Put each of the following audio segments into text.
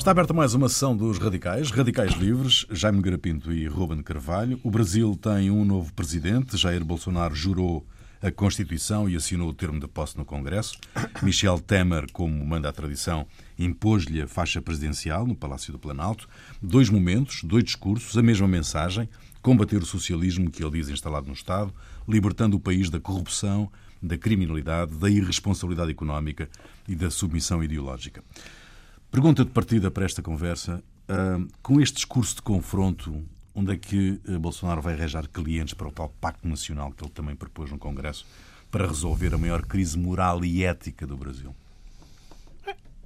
Está aberta mais uma sessão dos Radicais, Radicais Livres, Jaime Garapinto e Ruben Carvalho. O Brasil tem um novo presidente. Jair Bolsonaro jurou a Constituição e assinou o termo de posse no Congresso. Michel Temer, como manda a tradição, impôs-lhe a faixa presidencial no Palácio do Planalto. Dois momentos, dois discursos, a mesma mensagem: combater o socialismo que ele diz instalado no Estado, libertando o país da corrupção, da criminalidade, da irresponsabilidade económica e da submissão ideológica. Pergunta de partida para esta conversa: uh, com este discurso de confronto, onde é que uh, Bolsonaro vai arranjar clientes para o tal Pacto Nacional que ele também propôs no Congresso para resolver a maior crise moral e ética do Brasil?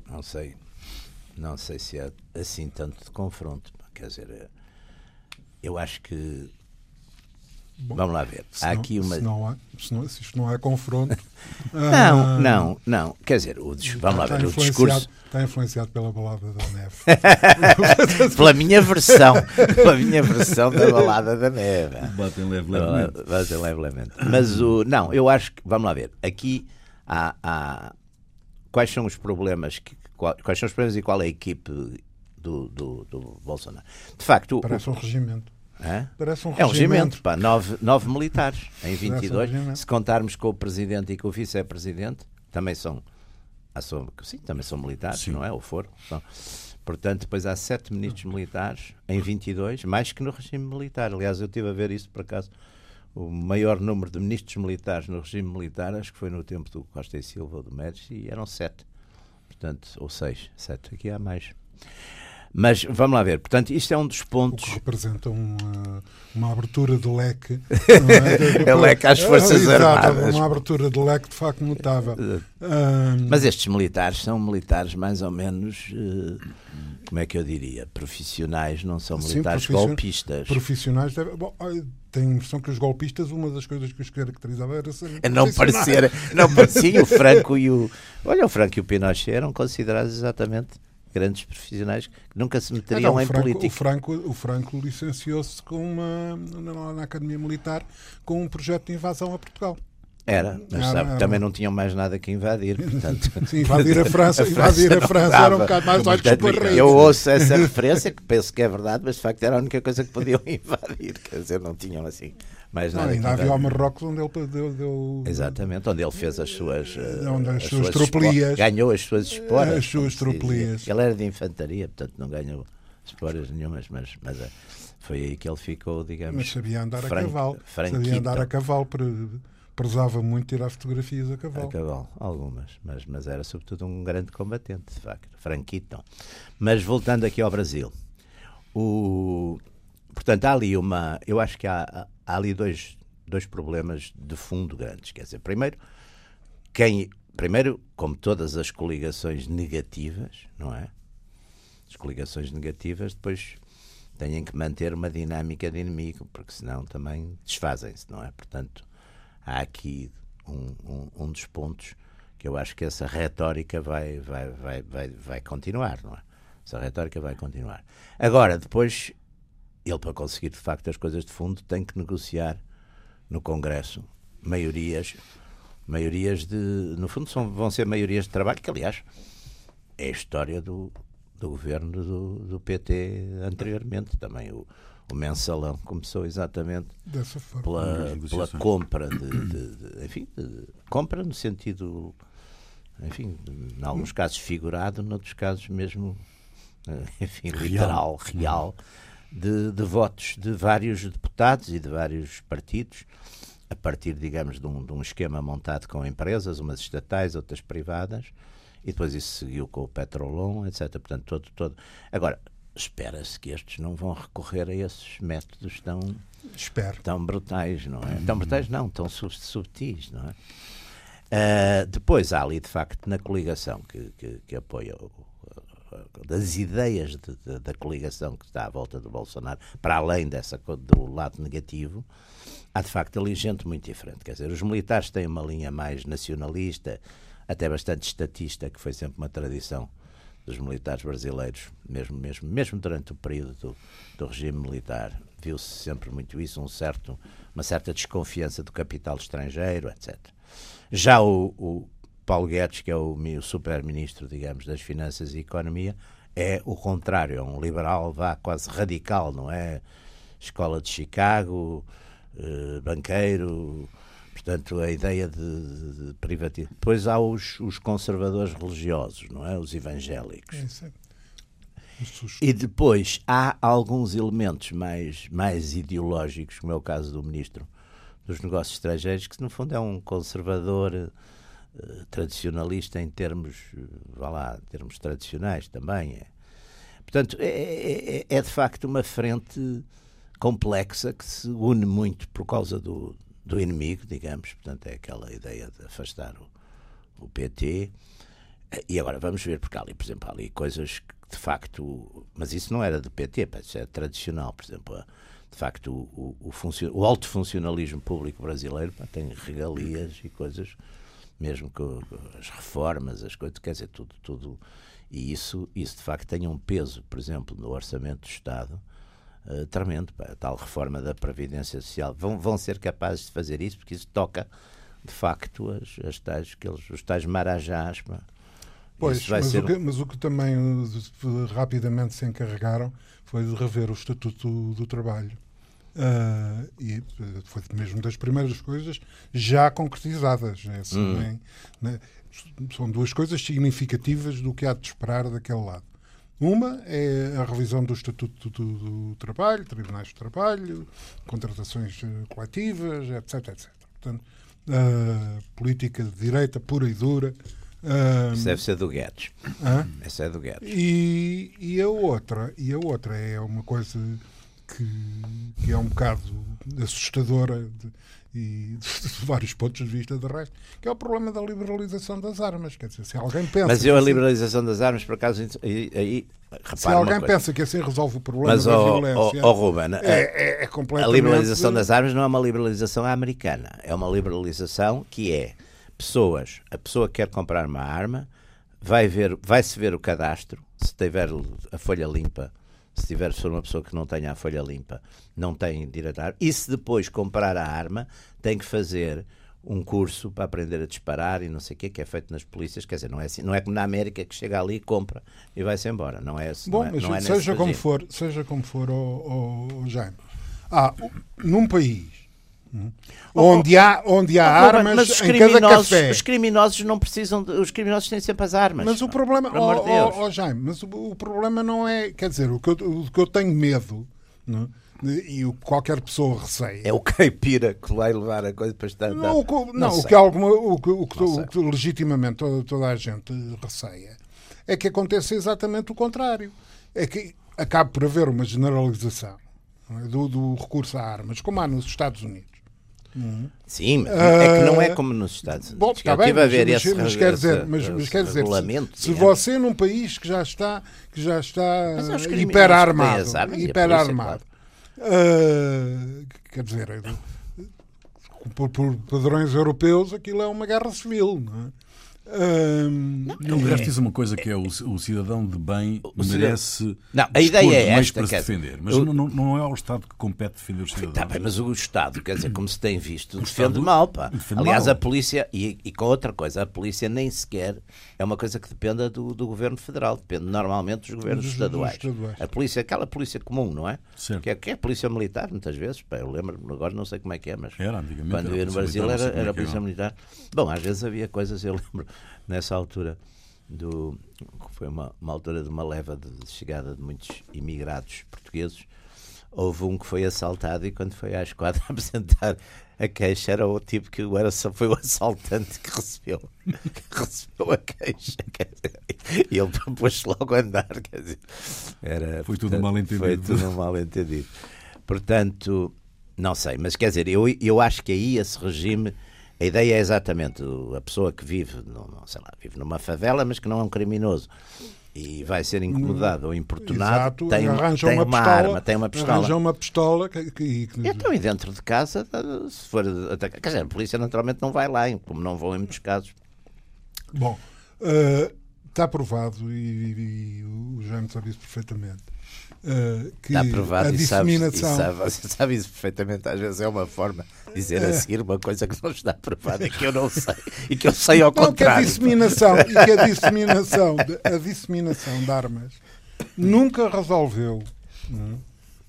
Não sei. Não sei se é assim tanto de confronto. Quer dizer, eu acho que Bom, Vamos lá ver. Há não, aqui uma. Se, não há, se, não, se isto não é confronto. não, ah, não, não. Quer dizer, o, vamos lá ver. O discurso. Está influenciado pela balada da neve. pela minha versão. Pela minha versão da balada da neve. Batem leve, levemente. Batem leve, levemente. Mas o. Não, eu acho que. Vamos lá ver. Aqui há. há quais são os problemas que, quais são os problemas e qual é a equipe do, do, do Bolsonaro. De facto, parece o, um regimento. É? Parece um é um regimento, pá, nove, nove militares em 22. Um se contarmos com o presidente e com o vice-presidente, também são, sim, também são militares, sim. não é? Ou foram. São. Portanto, depois há sete ministros militares em 22, mais que no regime militar. Aliás, eu estive a ver isso por acaso. O maior número de ministros militares no regime militar, acho que foi no tempo do Costa e Silva ou do Médici, e eram sete. Portanto, ou seis, sete. Aqui há mais. Mas vamos lá ver. Portanto, isto é um dos pontos. O que representa uma, uma abertura de leque. É? é leque às Forças é, Armadas. Uma abertura de leque de facto notável. Um... Mas estes militares são militares mais ou menos. Uh, como é que eu diria? Profissionais, não são militares Sim, golpistas. Profissionais. Deve... Bom, tenho a impressão que os golpistas, uma das coisas que os caracterizava era ser. É não parecer. Não parecia o Franco e o. Olha, o Franco e o Pinochet eram considerados exatamente grandes profissionais que nunca se meteriam então, em Franco, política. O Franco, o Franco licenciou-se com uma, na, na Academia Militar com um projeto de invasão a Portugal. Era, mas sabe, era. também não tinham mais nada que invadir. Portanto... Sim, invadir a França, a França invadir a França era um bocado mais olhos para Eu ouço essa referência, que penso que é verdade, mas de facto era a única coisa que podiam invadir. Quer dizer, não tinham assim mais nada. Não, ainda havia o Marrocos onde ele deu, deu, Exatamente, onde ele fez as suas. Eh, onde as, as suas, tropelias. Ganhou as suas esporas. As suas tropelias. Ele era de infantaria, portanto não ganhou esporas nenhumas, mas, mas eh, foi aí que ele ficou, digamos. Mas sabia andar frank, a cavalo. Sabia andar a cavalo. Prezava muito tirar fotografias a cavalo. A cavalo, algumas, mas, mas era sobretudo um grande combatente, de facto, franquito. Mas voltando aqui ao Brasil, o, portanto, há ali uma. Eu acho que há, há ali dois, dois problemas de fundo grandes. Quer dizer, primeiro, quem. Primeiro, como todas as coligações negativas, não é? As coligações negativas depois têm que manter uma dinâmica de inimigo, porque senão também desfazem-se, não é? Portanto, há aqui um, um, um, dos pontos que eu acho que essa retórica vai, vai, vai, vai, vai continuar, não é? Essa retórica vai continuar. Agora, depois, ele, para conseguir de facto as coisas de fundo, tem que negociar no Congresso maiorias, maiorias de. No fundo, são, vão ser maiorias de trabalho, que aliás é a história do, do governo do, do PT anteriormente. Também o, o mensalão começou exatamente pela, pela compra de, de, de enfim, de, compra no sentido, enfim, em alguns casos figurado, noutros casos mesmo, eh, enfim, literal, real. De, de, votos de vários deputados e de vários partidos, a partir, digamos, de um, de um, esquema montado com empresas, umas estatais, outras privadas, e depois isso seguiu com o Petrolon, etc. Portanto, todo, todo. Agora, espera-se que estes não vão recorrer a esses métodos tão, Espero. tão brutais, não é? Tão brutais não, tão subtis, não é? Uh, depois há ali, de facto, na coligação que, que, que apoia o, das ideias de, de, da coligação que está à volta do Bolsonaro, para além dessa do lado negativo, há de facto ali gente muito diferente. Quer dizer, os militares têm uma linha mais nacionalista, até bastante estatista, que foi sempre uma tradição dos militares brasileiros, mesmo, mesmo, mesmo durante o período do, do regime militar. Viu-se sempre muito isso, um certo, uma certa desconfiança do capital estrangeiro, etc. Já o, o Paulo Guedes, que é o, super-ministro, digamos, das Finanças e Economia, é o contrário, é um liberal vá quase radical, não é? Escola de Chicago, eh, banqueiro, portanto a ideia de, de privatização. Depois há os, os, conservadores religiosos, não é? Os evangélicos. É, e depois há alguns elementos mais, mais ideológicos, como é o caso do ministro dos Negócios Estrangeiros, que no fundo é um conservador tradicionalista em termos, uh, vá lá, termos tradicionais também. É. Portanto, é, é, é, é, de facto uma frente complexa que se une muito por causa do, do inimigo, digamos. Portanto, é aquela ideia de afastar o, o PT. E agora vamos ver, porque há ali, por exemplo, há ali coisas que de facto, mas isso não era do PT, isso é tradicional, por exemplo, de facto o, o, o, o alto funcionalismo público brasileiro pá, tem regalias e coisas, mesmo com as reformas, as coisas, quer dizer, tudo, tudo, e isso, isso de facto tem um peso, por exemplo, no orçamento do Estado, uh, tremendo, pá, a tal reforma da Previdência Social, vão, vão ser capazes de fazer isso, porque isso toca, de facto, as, as tais, aqueles, os tais marajás, pá, Pois, mas, ser... o que, mas, o que, também eh, rapidamente se encarregaram foi de rever o Estatuto do, do Trabalho. Uh, e eh, foi mesmo das primeiras coisas já concretizadas. Né? Assim, hum. né? São duas coisas significativas do que há de esperar daquele lado. Uma é a revisão do Estatuto do, do, Trabalho, Tribunais de Trabalho, contratações coletivas, etc. etc. Portanto, uh, política de direita pura e dura isso deve ser do Guedes. Essa é do Guedes. E, e, a outra, e a outra é uma coisa que, que é um bocado assustadora de, e de vários pontos de vista de resto, que é o problema da liberalização das armas. Quer dizer, se alguém pensa. Mas eu, a liberalização assim, das armas, por acaso, aí. aí se alguém pensa que assim resolve o problema Mas, da oh, violência. Oh, oh, Ruben, é, é, é completamente... A liberalização das armas não é uma liberalização americana. É uma liberalização que é pessoas, a pessoa que quer comprar uma arma, vai ver, vai-se ver o cadastro, se tiver a folha limpa, se tiver for uma pessoa que não tenha a folha limpa, não tem direito a arma, e se depois comprar a arma, tem que fazer um curso para aprender a disparar e não sei o que, que é feito nas polícias, quer dizer, não é assim, não é como na América que chega ali, compra e vai-se embora, não é assim. Bom, não é, não é seja como for, seja como for, oh, oh, Jaime, ah, num país Onde há, onde há armas mas os em cada café. Os criminosos não precisam, de, os criminosos têm sempre as armas. Mas o problema, oh, oh, oh, Jaime, mas o, o, problema não é, quer dizer, o que eu, o que eu tenho medo, não? É? e o que qualquer pessoa receia. É o caipira que vai levar a coisa para estar. Não, o que, não, o que, alguma, o que, o que, o que legitimamente toda, toda, a gente receia é que aconteça exatamente o contrário. É que acabe por haver uma generalização é? do, do recurso a armas, como há nos Estados Unidos. Uhum. Sim, mas é que não é como nos Estados Unidos. Bom, está bem, mas, ver mas, esse, mas, quer dizer, mas, mas quer dizer, se, se você num país que já está, que já está hiperarmado, hiperarmado, uh, quer dizer, por, por padrões europeus, aquilo é uma guerra civil, não é? Um, não, resto diz uma coisa que é o, o cidadão de bem o merece não, a ideia é esta, para se defender, mas não, não, é ao Estado que compete defender os cidadãos. Tá bem, mas o Estado, quer dizer, como se tem visto, defende mal. Pá. Defende Aliás, mal. a polícia, e, e, com outra coisa, a polícia nem sequer é uma coisa que dependa do, do governo federal, depende normalmente dos governos dos, estaduais. Dos estaduais. A polícia, aquela polícia comum, não é? Certo. Que, é que é a polícia militar, muitas vezes. Pá, eu lembro, agora não sei como é que é, mas era, quando eu ia no Brasil era, era a é polícia militar. Bom, às vezes havia coisas, eu lembro nessa altura do foi uma, uma altura de uma leva de chegada de muitos imigrados portugueses houve um que foi assaltado e quando foi à esquadra apresentar a queixa era o tipo que era só foi o assaltante que recebeu que recebeu a queixa e ele pôs-se logo a andar quer dizer, era, foi tudo mal entendido foi tudo mal entendido. Portanto não sei mas quer dizer eu, eu acho que aí esse regime a ideia é exatamente a pessoa que vive, não, sei lá, vive numa favela, mas que não é um criminoso e vai ser incomodado ou importunado, Exato, tem, tem uma, uma pistola, arma, tem uma pistola. Arranja uma pistola que, que, que... Então, e dentro de casa, se for atacar, quer dizer, a polícia naturalmente não vai lá, como não vão em muitos casos. Bom, uh, está provado e, e, o Jaime sabe isso perfeitamente Uh, que Está provado a e disseminação... sabe, sabe, sabe, isso perfeitamente. Às vezes é uma forma de dizer a seguir uma coisa que não está provada e que eu não sei. E que eu sei ao não, contrário. Que a disseminação, e que a disseminação, a disseminação de armas nunca resolveu.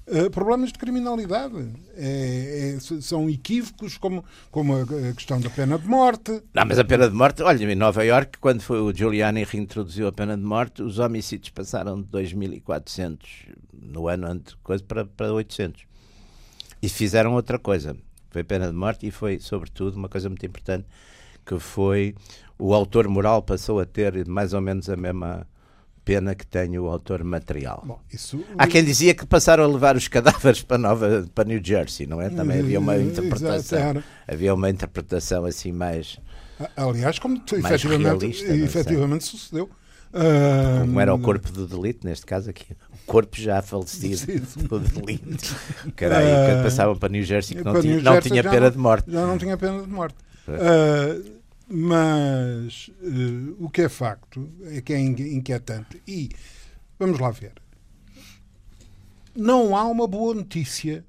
Uh, problemas de criminalidade. É, é, são equívocos, como, como a, questão da pena de morte. Não, mas a pena de morte, olha, em Nova York, quando foi o Giuliani reintroduziu a pena de morte, os homicídios passaram de 2.400 no ano antes para, para 800. E fizeram outra coisa. Foi pena de morte e foi, sobretudo, uma coisa muito importante, que foi o autor moral passou a ter mais ou menos a mesma pena que tem o autor material. Bom, isso... Há quem dizia que passaram a levar os cadáveres para, Nova, para New Jersey, não é? Também havia uma interpretação, havia uma interpretação assim mais. Aliás, como mais efetivamente, efetivamente sucedeu. Como era o corpo do delito, neste caso aqui, o corpo já falecido do delito. Era aí que passavam para New Jersey que não tinha, não tinha pena não, de morte. Já não tinha pena de morte. Uh, mas uh, o que é facto é que é inquietante. E vamos lá ver. Não há uma boa notícia.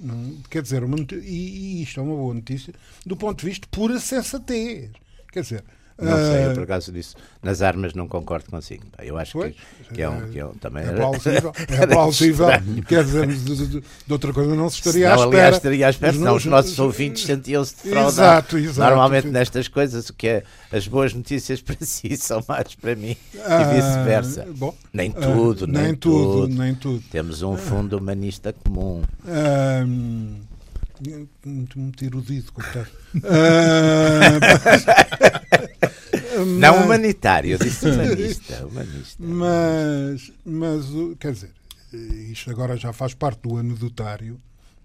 Não, quer dizer, uma, e, e isto é uma boa notícia do ponto de vista pura sensatez. Quer dizer, não sei, eu ah, por acaso disso. Nas armas não concordo consigo. Eu acho que, que, é, um, que é um também. É plausível. É plausível. Quer dizer, de, de, outra coisa não se estaria à espera. Aliás, estaria à espera, senão os nossos ouvintes sentiam-se defraudados. Exato, exato. Normalmente nestas coisas, o que é as boas notícias para si são mais para mim ah, e vice-versa. Nem tudo, ah, nem, nem tudo, tudo, nem tudo. Temos um fundo humanista comum. Ah, muito, muito erudido, coitado. Uh, mas, não humanitário, eu disse humanista. humanista. Mas, mas, quer dizer, isto agora já faz parte do anedotário,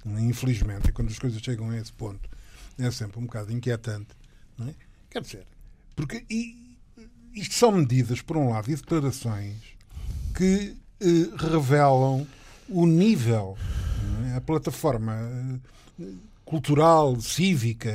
infelizmente, e quando as coisas chegam a esse ponto, é sempre um bocado inquietante. Não é? Quer dizer, porque e, isto são medidas, por um lado, e declarações que eh, revelam o nível, é? a plataforma cultural, cívica,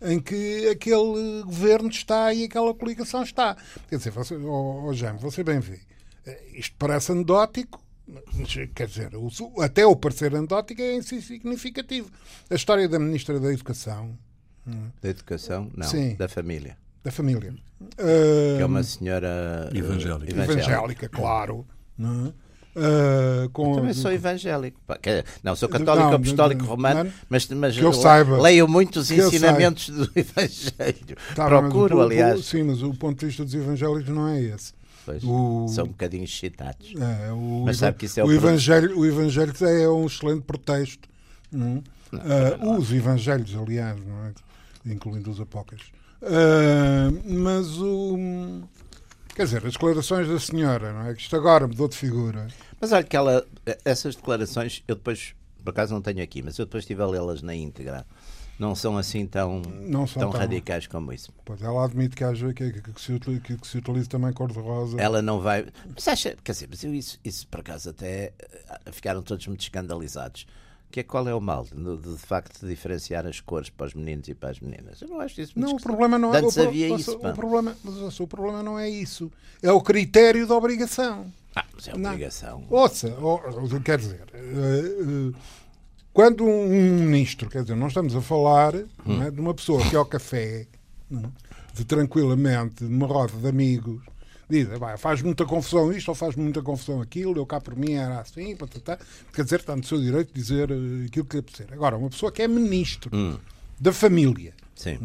é? em que aquele governo está e aquela coligação está. Quer dizer, você, oh, oh Jaime, você bem vê, eh, isto parece anedótico, mas, quer dizer, o, até o parecer anedótico é significativo. A história da Ministra da Educação. É? Da Educação? Não, Sim. da família. Da família. Que é uma senhora evangélica. Evangélica, evangélica claro. Não é? Uh, com... Eu também sou evangélico. Não, sou católico não, apostólico romano, não, mas, mas eu saiba, leio muitos ensinamentos do Evangelho. Tá, Procuro, o, aliás. O, sim, mas o ponto de vista dos evangélicos não é esse. Pois, o... São um bocadinho excitados. É, o, mas sabe que isso é o, o evangelho, o evangelho é um excelente pretexto. Não? Não, uh, os evangelhos, aliás, é? incluindo os apócrifos. Uh, mas o Quer dizer, as declarações da senhora, não é? Que isto agora mudou de figura. Mas olha que ela, essas declarações, eu depois, por acaso não tenho aqui, mas eu depois estive a lê-las na íntegra. Não são assim tão, não são tão, tão radicais como isso. Pois ela admite que, haja, que, que, que, se, utiliza, que, que se utiliza também cor-de-rosa. Ela não vai. Mas acha, quer dizer, mas eu, isso, isso por acaso até eh, ficaram todos muito escandalizados que é qual é o mal de, de, de, facto diferenciar as cores para os meninos e para as meninas? Eu não acho isso muito Não, o problema não é Antes o, havia isso. O problema, mas o problema não é isso. É o critério da obrigação. Ah, mas é obrigação. Não. Ouça, quer dizer, eh, eh, quando um ministro, quer dizer, não estamos a falar hum. é, de uma pessoa que ao café, é, de tranquilamente, numa roda de amigos, diz, faz muita confusão isto ou faz muita confusão aquilo, eu cá por mim era assim, patatá. quer dizer, está no seu direito de dizer uh, aquilo que lhe apetecer. Agora, uma pessoa que é ministro hum. da família é?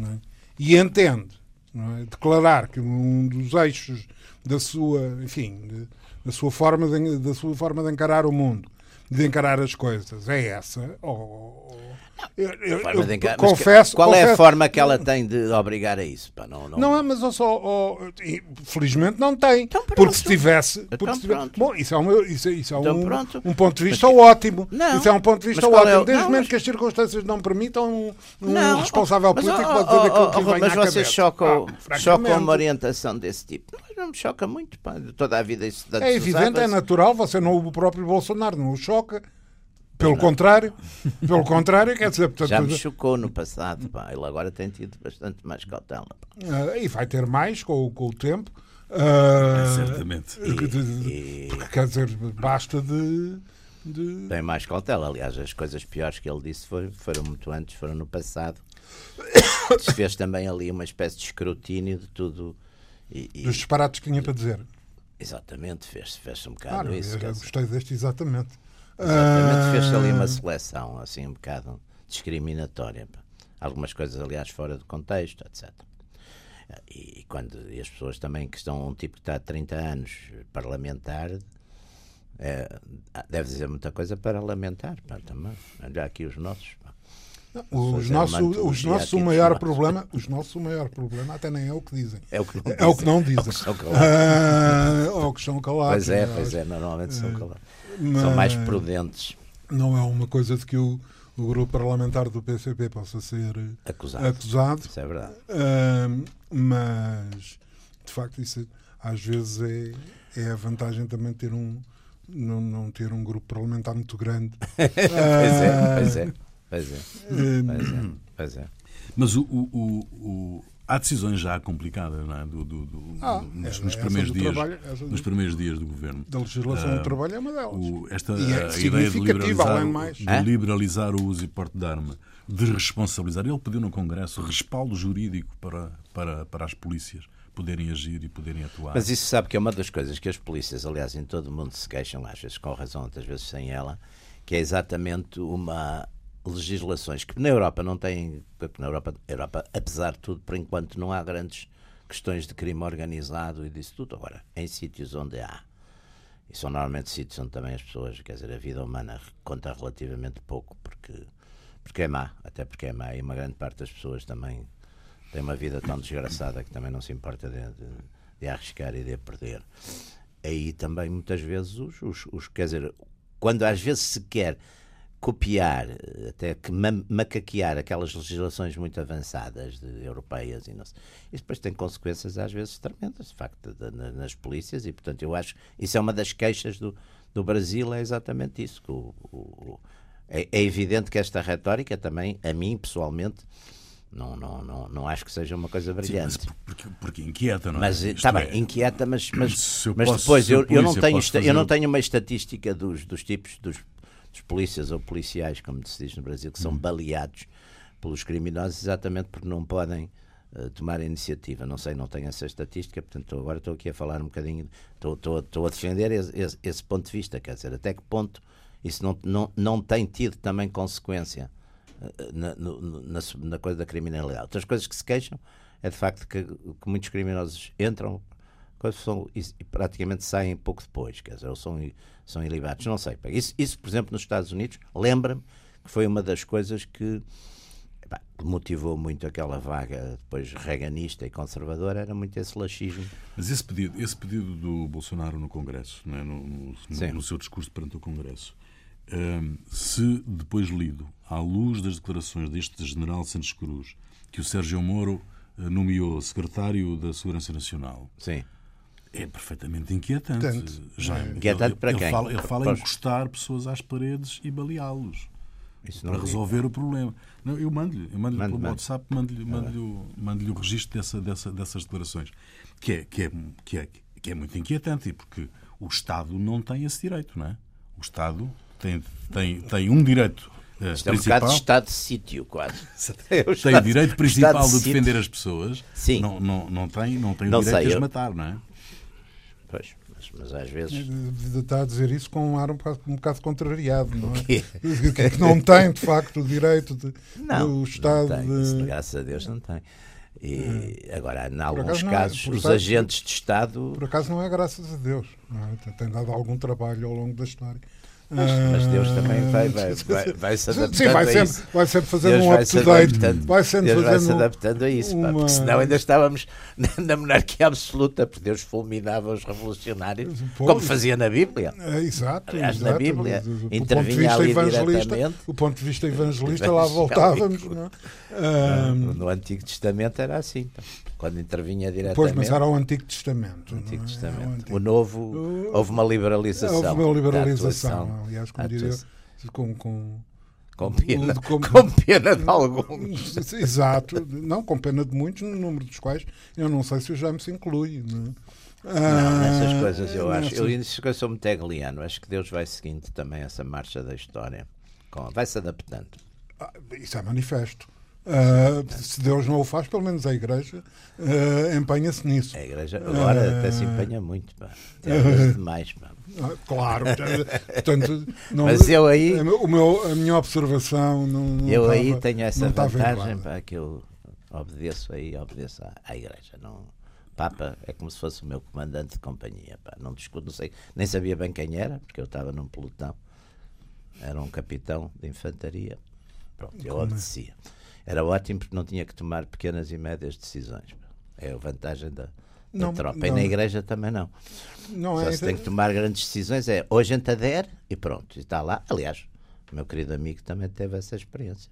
e entende é? declarar que um dos eixos da sua, enfim, da sua forma de, da sua forma de encarar o mundo, de encarar as coisas, é essa, ou, eu, eu, eu confesso. Qual confesso, é a forma que ela tem de obrigar a isso? Pá, não, não... não é, mas eu só. Oh, felizmente não tem. Então porque se tivesse. Então porque se tivesse bom, isso é, uma, isso, isso é então um, um, ponto de vista porque... ótimo. Não, isso é um ponto de vista é ótimo. É... Desde o momento mas... que as circunstâncias não permitam, um, um não, responsável político pode dizer aquilo que oh, vem Mas vocês chocam, ah, chocam uma orientação desse tipo. Não me choca muito. Pá, toda a vida isso É evidente, é natural. Você não, o próprio Bolsonaro não o choca. Pelo não. contrário, pelo contrário, quer dizer, portanto, já me chocou no passado, pá. ele agora tem tido bastante mais cautela. Uh, e vai ter mais com, com o tempo. Uh, Certamente. E, e... Quer dizer, basta de, de, Tem mais cautela. Aliás, as coisas piores que ele disse foram, foram muito antes, foram no passado. Se fez também ali uma espécie de escrutínio de tudo. E, e... Dos disparates que tinha para dizer. Exatamente, fez-se fez um bocado ah, isso. Eu, eu gostei deste exatamente. Exatamente, fez-se ali uma ah, seleção, assim, um bocado discriminatória. Algumas coisas, aliás, fora de contexto, etc. E, quando e as pessoas também que estão, um tipo que está há 30 anos parlamentar, é, deve dizer muita coisa para lamentar, também. Olha aqui os nossos. Os nossos, os nossos o maior problema, os nossos o maior problema até nem é o que dizem. É o que não é dizem. O que não dizem. É ou que são calados. Pois é, pois é, normalmente são calados. Mas são mais prudentes. Não é uma coisa de que o, o grupo parlamentar do PCP possa ser acusado. acusado. Isso é verdade. Uh, mas, de facto, isso às vezes é, é a vantagem também de ter um, não, não ter um grupo parlamentar muito grande. pois é, pois é. Pois é. Pois é. Pois é. Mas o, o, o, há decisões já complicadas não é? do, do, do ah, nos, nos primeiros dias, trabalho, nos primeiros dias do governo. Da legislação uh, do ah, trabalho é uma delas. O, esta é a ideia de liberalizar, de liberalizar o uso e porte de arma, de responsabilizar. Ele pediu no Congresso respaldo jurídico para, para, para as polícias poderem agir e poderem atuar. Mas isso sabe que é uma das coisas que as polícias, aliás, em todo o mundo se queixam, às vezes com razão, outras vezes sem ela, que é exatamente uma legislações que na Europa não têm, na Europa, Europa, apesar de tudo, por enquanto não há grandes questões de crime organizado e disso tudo. Agora, em sítios onde há, e são normalmente sítios onde também as pessoas, quer dizer, a vida humana conta relativamente pouco, porque, porque é má, até porque é má, e uma grande parte das pessoas também tem uma vida tão desgraçada que também não se importa de, de, de arriscar e de perder. Aí também muitas vezes os, os, os, quer dizer, quando às vezes se quer copiar, até que macaquear aquelas legislações muito avançadas de, europeias e não sei. Isso depois tem consequências às vezes tremendas, de facto, de, de, nas polícias e, portanto, eu acho isso é uma das queixas do, do Brasil, é exatamente isso. Que o, o, é, é, evidente que esta retórica também, a mim pessoalmente, não, não, não, não acho que seja uma coisa brilhante. Sim, porque, porque, inquieta, não é? Mas está bem, é... inquieta, mas, mas, mas depois eu, eu, não tenho, eu não tenho uma estatística dos, dos tipos dos dos polícias ou policiais, como se diz no Brasil, que são uhum. baleados pelos criminosos exatamente porque não podem uh, tomar a iniciativa. Não sei, não tenho essa estatística, portanto agora estou aqui a falar um bocadinho, estou, estou, estou a defender esse, esse, esse, ponto de vista, quer dizer, até que ponto isso não, não, não tem tido também consequência uh, na, no, na, na, coisa da criminalidade. Outras coisas que se queixam é de facto que, que muitos criminosos entram são, e, praticamente saem pouco depois, quer dizer, ou são, são ilibados, não sei. Isso, isso, por exemplo, nos Estados Unidos, lembra-me que foi uma das coisas que motivou muito aquela vaga depois reganista e conservadora, era muito esse laxismo. Mas esse pedido, esse pedido do Bolsonaro no Congresso, é? no, no, no, no, seu discurso perante o Congresso, um, se depois lido, à luz das declarações deste general Santos Cruz, que o Sérgio Moro uh, nomeou secretário da Segurança Nacional. Sim é perfeitamente inquietante. Tanto. Já, é. Inquietante para ele quem? Fala, ele fala em encostar pessoas às paredes e baleá-los para resolver o problema. Não, eu mando-lhe, eu mando-lhe pelo WhatsApp, mando-lhe mando mando o registro dessa, dessa, dessas declarações, que é, que, é, que, é, que é muito inquietante, porque o Estado não tem esse direito, não é? O Estado tem, tem, tem um direito Uh, Isto é um bocado de estado de sítio, quase. É o tem o direito principal de, de defender as pessoas. Sim. Não, não, não tem, não tem o direito sei, de as matar, não é? Pois, mas, mas às vezes. Está a dizer isso com um ar um bocado, um bocado contrariado, não é? Que, que, não tem, de facto, o direito de, não, do Estado. Não tem, de... graças a Deus não tem. E é. agora, em alguns é, casos, é, os acaso, agentes de Estado. Por acaso não é graças a Deus. É? Tem dado algum trabalho ao longo da história. Mas, mas, Deus também vai, vai, vai, vai se adaptando Sim, vai sempre, a isso. Vai sempre fazendo um up-to-date. Vai sempre Deus vai se adaptando a isso, uma... porque senão ainda estávamos na monarquia absoluta, porque Deus fulminava os revolucionários, Pô, como fazia na Bíblia. É, exato. Aliás, exato. na Bíblia o, intervinha ali diretamente. O ponto de vista evangelista, lá voltávamos. Não? É? No, no Antigo Testamento era assim. Então quando intervinha diretamente. Pois, mas era o Antigo Testamento. O Antigo é? Testamento. O, Antigo. o, Novo, houve uma liberalização. Houve uma liberalização, aliás, como diria, com, com, com pena, com, com, pena de alguns. Exato, não, com pena de muitos, no número dos quais eu não sei se o Jaime se inclui. Não, é? não nessas ah, coisas eu acho. Eu, eu sou muito hegeliano, acho que Deus vai seguindo também essa marcha da história, vai se adaptando. Ah, isso é manifesto. Uh, se Deus não o faz, pelo menos a Igreja uh, empenha-se nisso. A Igreja agora uh, até se empenha muito, pá. Uh, demais, pá. Claro, portanto, não, mas eu aí. O meu, a minha observação não. não eu aí tenho essa vantagem, pá, que eu obedeço aí, obedeço à, à Igreja. Não, Papa é como se fosse o meu comandante de companhia. Pá. Não discuto, não sei, nem sabia bem quem era, porque eu estava num pelotão. Era um capitão de infantaria. Pronto, eu como é? Era ótimo porque não tinha que tomar pequenas e médias decisões. É a vantagem da, da não, tropa. Não. E na igreja também não. não Só é, se tem que tomar grandes decisões é ou a gente adere e pronto, e está lá. Aliás, o meu querido amigo também teve essa experiência.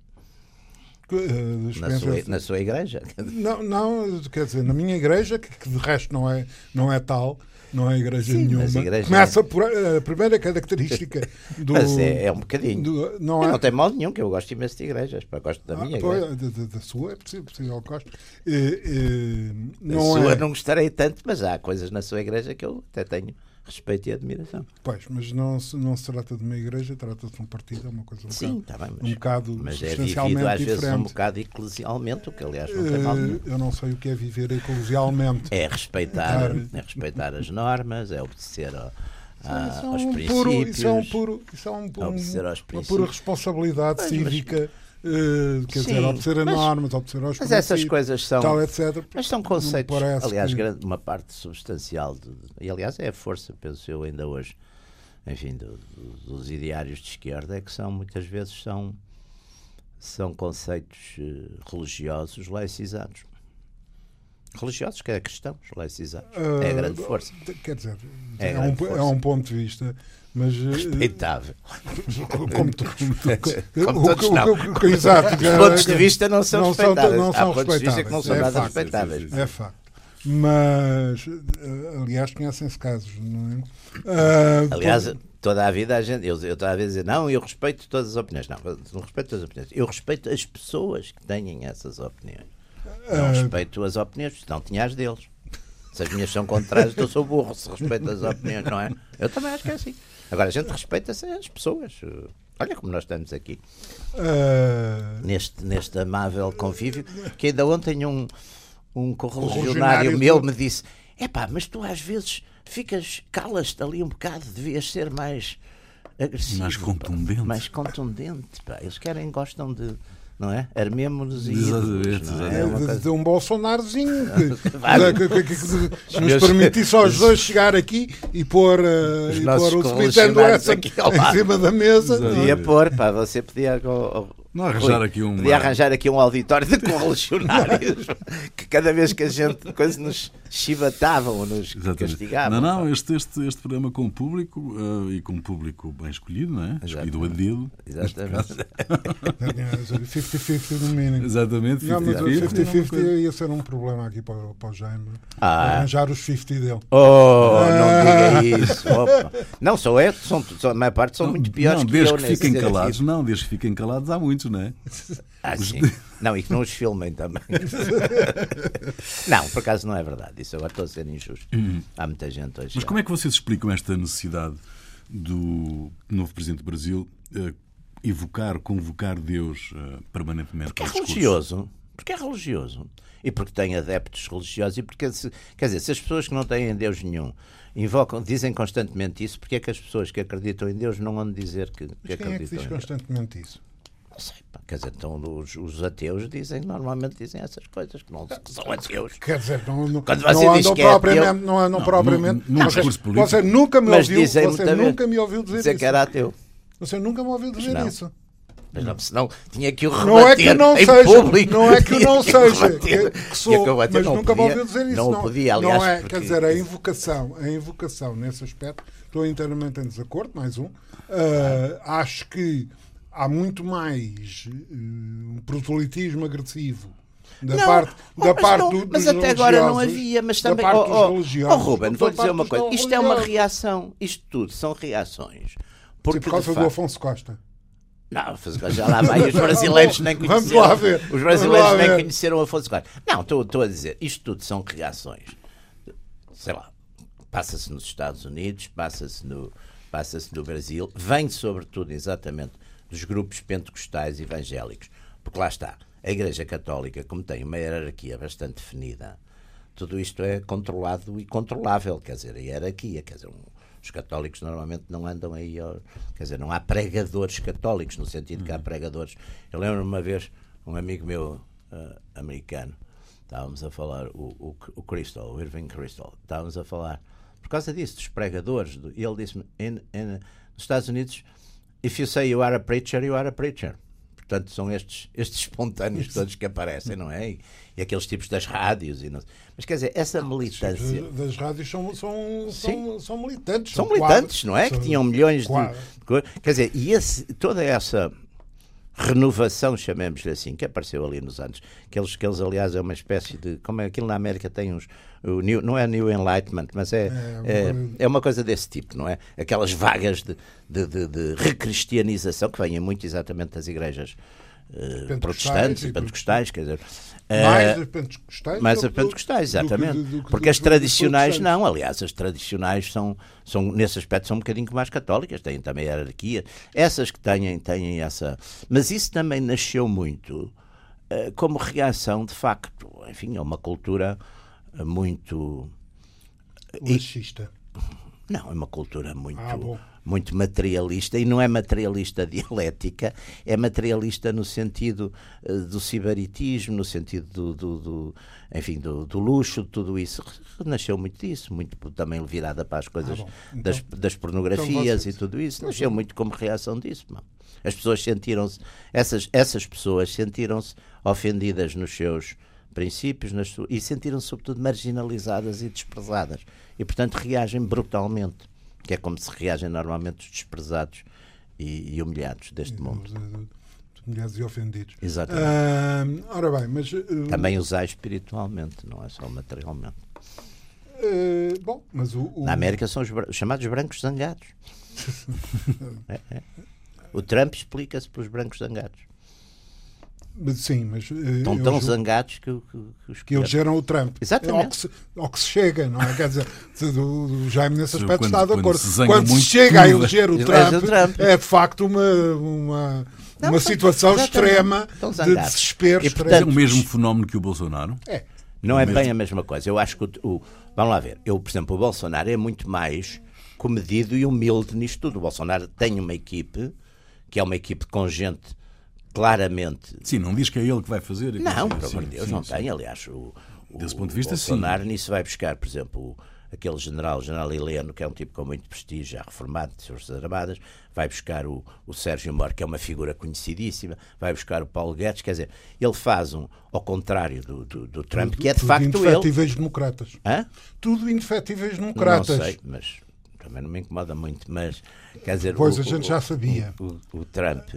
Uh, na, sua, na sua igreja? Não, não, quer dizer, na minha igreja, que, que de resto não é, não é tal, não é igreja Sim, nenhuma. Igreja Começa é... por a primeira característica do. Mas é, é um bocadinho. Do, não, é... não tem mal nenhum, que eu gosto imenso de igrejas. Pá, gosto da ah, minha pois, igreja. Da, da, sua é possível, possível gosto. E, e, não da sua é... não gostarei tanto, mas há coisas na sua igreja que eu até tenho respeito e admiração. Pois, mas não se, não se trata de uma igreja, trata-se de um partido, é uma coisa um Sim, bocado, tá bem, mas, um bocado mas é vivido às vezes um bocado eclesialmente, o que aliás não tem mal nenhum. Eu não sei o que é viver eclesialmente. É respeitar, é respeitar as normas, é obedecer ao, a, isso é aos um princípios. Puro, isso é um puro, isso é um, um, uma pura responsabilidade pois, cívica. Mas, Uh, quer Sim, dizer, obedecer a mas, normas, obedecer aos Mas essas coisas são. Tal, etc. Mas são conceitos, aliás, que... grande, uma parte substancial, de, e aliás é a força, penso eu, ainda hoje, enfim, do, do, dos ideários de esquerda, é que são, muitas vezes, são, são conceitos uh, religiosos laicizados. Religiosos, que é cristãos, laicizados. Uh, é a grande força. Quer dizer, é, é, um, é um ponto de vista mas, eh, Respeitável. Como, todos não. exato. Os pontos de vista não são não respeitáveis. São, não são Há pontos de vista que não são é nada facto, respeitáveis. É facto. Mas, eh, aliás, conhecem-se casos, não é? Uh, aliás, por... toda a vida a gente, eu, eu estava a dizer, não, eu respeito todas as opiniões. Não, não respeito todas as opiniões. Eu respeito as pessoas que têm essas opiniões. Não uh... respeito as opiniões, não tinha as deles. Se as minhas são contrárias, eu sou burro se respeito as opiniões, não é? Eu também acho que é assim. Agora, a gente respeita as pessoas. Olha como nós estamos aqui. Uh... Neste, neste amável convívio, que ainda ontem um, um correligionário meu me disse: é pá, mas tu às vezes ficas, calas-te ali um bocado, devias ser mais agressivo. Mais contundente. Pá, mais contundente. Pá. Eles querem, gostam de não é? Armemos-nos e exatamente, é? é de, de, um Bolsonarozinho que, que, que, que nos permitisse aos dois chegar aqui e pôr, uh, e pôr o Smith essa aqui em cima da mesa. Podia pôr, pá, você podia não arranjar aqui um. Podia arranjar aqui um auditório de correligionários que cada vez que a gente coisa nos chibatavam ou nos Exatamente. castigavam. Não, não, este, este, este programa com o público uh, e com um público bem escolhido, não é? Escolhido a dedo. Exatamente. 50-50 no mínimo. Exatamente. 50 não, mas o 50-50 ia ser um problema aqui para, para o Jaime. Ah. Arranjar os 50 dele. Oh, ah. não diga isso. Opa. Não, só é, são, são, a maior parte são não, muito piores não, que desde eu. que fiquem calados, não, desde que fiquem calados há muitos, não é? Ah, sim. Não, e que não os filmem também. não, por acaso não é verdade. Isso agora estou a ser injusto. Hum. Há muita gente hoje. Mas como é que vocês explicam esta necessidade do novo Presidente do Brasil uh, evocar, convocar Deus uh, permanentemente Porque é religioso. Porque é religioso. E porque tem adeptos religiosos. E porque, se, quer dizer, se as pessoas que não têm Deus nenhum invocam, dizem constantemente isso, porque é que as pessoas que acreditam em Deus não vão dizer que, que Mas quem acreditam é que diz constantemente isso? Não sei, pá, quer dizer, então os, os, ateus dizem, normalmente dizem essas coisas, que não que são ateus. Quer dizer, não, não, Quando você não diz que é propriamente, ateu, não, não, propriamente. Não, você, você, nunca me ouviu, você nunca me ouviu dizer, dizer isso. que era ateu. Você nunca me ouviu dizer não. isso. Mas não, senão tinha que o rebater não é que não em seja, público. Não é que não seja, que, que sou, que mas nunca me ouviu dizer isso. Não, não podia, aliás. Não é, porque... quer dizer, a invocação, a invocação nesse aspecto, estou inteiramente em desacordo, mais um. Uh, acho que há muito mais uh, um proselitismo agressivo da não, parte, da mas parte não, do, Mas até agora não havia, mas também. Da parte oh, oh, oh, Ruben, vou dizer uma coisa. Isto é uma reação. Isto tudo são reações. Porque, Sim, por causa do facto, Afonso Costa. Não, já lá vai. Os brasileiros nem conheceram. Vamos lá ver. Os brasileiros nem conheceram Afonso Costa. Não, estou, estou a dizer, isto tudo são reações. Sei lá, passa-se nos Estados Unidos, passa-se no, passa-se no Brasil, vem sobretudo exatamente dos grupos pentecostais evangélicos. Porque lá está, a Igreja Católica, como tem uma hierarquia bastante definida, tudo isto é controlado e controlável, quer dizer, a hierarquia, quer dizer, um, os católicos normalmente não andam aí, quer dizer, não há pregadores católicos, no sentido que há uhum. pregadores. Eu lembro uma vez, um amigo meu uh, americano, estávamos a falar, o, o, o Crystal, o Irving Crystal, estávamos a falar, por causa disso, dos pregadores, do, e ele disse-me, nos Estados Unidos, if you say you are a preacher, you are a preacher. Portanto, são estes, estes espontâneos todos que aparecem, não é? E, e aqueles tipos das rádios. E não... Mas quer dizer, essa militância. Das rádios são, são, são, são militantes. São, militantes, não é? Que tinham milhões de. Quer dizer, e esse, toda essa renovação, chamemos-lhe assim, que apareceu ali nos anos, que eles, que eles, aliás, é uma espécie de. Como é aquilo na América tem uns. New, não é New Enlightenment, mas é, é, é, é, uma coisa desse tipo, não é? Aquelas vagas de, de, de, de recristianização que vêm muito exatamente das igrejas uh, protestantes e pentecostais, quer dizer. Mais uh, as pentecostais? Mais as pentecostais, exatamente. Do do que, Porque as tradicionais não, aliás, as tradicionais são, são, nesse aspecto, são um bocadinho mais católicas, têm também a hierarquia. Essas que têm, têm essa. Mas isso também nasceu muito uh, como reação, de facto, enfim, a uma cultura muito. Laxista. Não, é uma cultura muito. Ah, muito materialista, e não é materialista dialética, é materialista no sentido uh, do sibaritismo, no sentido do, do, do enfim, do, do, luxo, tudo isso. Nasceu muito disso, muito também virada para as coisas ah, então, das, das pornografias então e tudo isso. Então Nasceu muito como reação disso. As pessoas sentiram-se, essas, essas pessoas sentiram-se ofendidas nos seus princípios nas, e sentiram-se, sobretudo, marginalizadas e desprezadas. E, portanto, reagem brutalmente que é como se reagem normalmente os desprezados e, e humilhados deste mundo. Humilhados e ofendidos. Exatamente. Uh, ora bem, mas. Uh, Também usar espiritualmente, não é só materialmente. Uh, bom, mas o, o, Na América são os, os chamados brancos zangados. é, é. O Trump explica-se pelos brancos zangados. Sim, mas. Eh, Estão tão zangados que, que, que os que elegeram o Trump. Exatamente. Ao que, se, ao que se chega, não é? Quer dizer, o Jaime nesse aspecto quando, está de acordo. Quando, quando se chega a eleger o Trump, Trump, é de facto uma, uma, não, uma situação extrema de desespero. E, portanto, é o mesmo fenómeno que o Bolsonaro? É. Não é, é bem a mesma coisa. Eu acho que o, o, Vamos lá ver. Eu, por exemplo, o Bolsonaro é muito mais comedido e humilde nisto tudo. O Bolsonaro tem uma equipe que é uma equipe com gente claramente. Sim, não diz que é ele que vai fazer. Não, pelo amor de Deus, sim, não sim. tem. Aliás, o, Desse o, ponto de vista, o Bolsonaro sim. nisso vai buscar, por exemplo, aquele general, o general Heleno, que é um tipo com muito prestígio, já reformado de Forças Armadas, vai buscar o, o Sérgio Moro, que é uma figura conhecidíssima, vai buscar o Paulo Guedes, quer dizer, ele faz um, ao contrário do, do, do Trump, tudo, que é de facto ele... indefetíveis democratas. Hã? Tudo indefetíveis democratas. Não sei, mas também não me incomoda muito, mas quer dizer... Pois, o, a gente já sabia. o Trump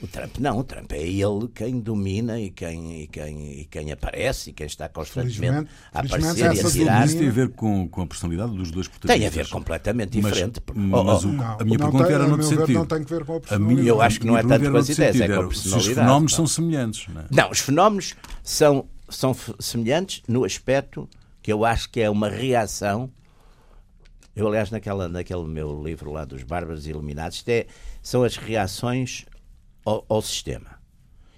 o Trump não, o Trump é ele quem domina e quem, e quem, e quem aparece e quem está constantemente a aparecer e a tirar. Isso tem a ver com, com a personalidade dos dois protagonistas? Tem a ver completamente diferente. Mas, mas o, a minha pergunta tem, era no sentido. Não tem que ver com a personalidade. A minha, eu acho que não é tanto com as ideias, é com a personalidade. Se os fenómenos são semelhantes. Não, é? não, os fenómenos são, são semelhantes no aspecto que eu acho que é uma reação eu, aliás, naquela, naquele meu livro lá dos Bárbaros Iluminados, é, são as reações ao, ao, sistema.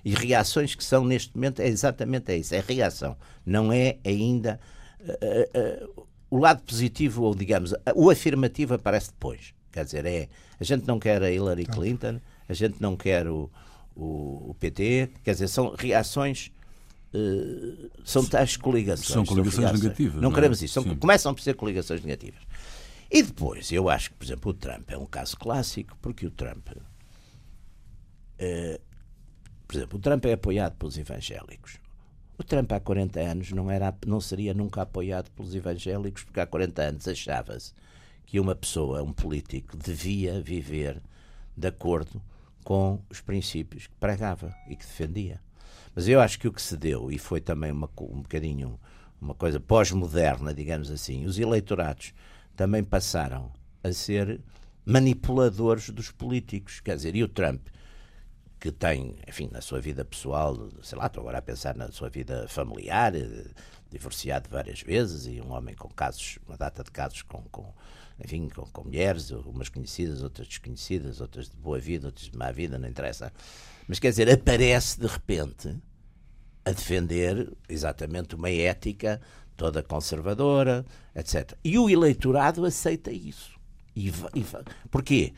E reações que são, neste momento, é exatamente isso, é reação. Não é ainda. Uh, uh, o lado positivo, ou digamos, o afirmativo aparece depois. Quer dizer, é. A gente não quer a Hillary. Clinton, a gente não quer o, o, o PT, quer dizer, são reações. Uh, são tais coligações. São coligações são negativas. Não, não é? queremos isso. São, começam por ser coligações negativas. E depois, eu acho que, por exemplo, o Trump é um caso clássico, porque o Trump eh, por exemplo, o Trump é apoiado pelos evangélicos. O Trump há 40 anos não, era, não seria nunca apoiado pelos evangélicos, porque há 40 anos achava-se que uma pessoa, um político, devia viver de acordo com os princípios que pregava e que defendia. Mas eu acho que o que se deu, e foi também uma, um bocadinho uma coisa pós-moderna, digamos assim, os eleitorados também passaram a ser manipuladores dos políticos. Quer dizer, e o Trump que tem, enfim, na sua vida pessoal, sei lá, estou agora a pensar na sua vida familiar, eh, divorciado várias vezes e um homem com casos, uma data de casos com, com enfim, com, com, mulheres, umas conhecidas, outras desconhecidas, outras de boa vida, outras de má vida, não interessa. Mas quer dizer, aparece de repente a defender exatamente uma ética toda conservadora, etc. E o eleitorado aceita isso. E, e, porquê?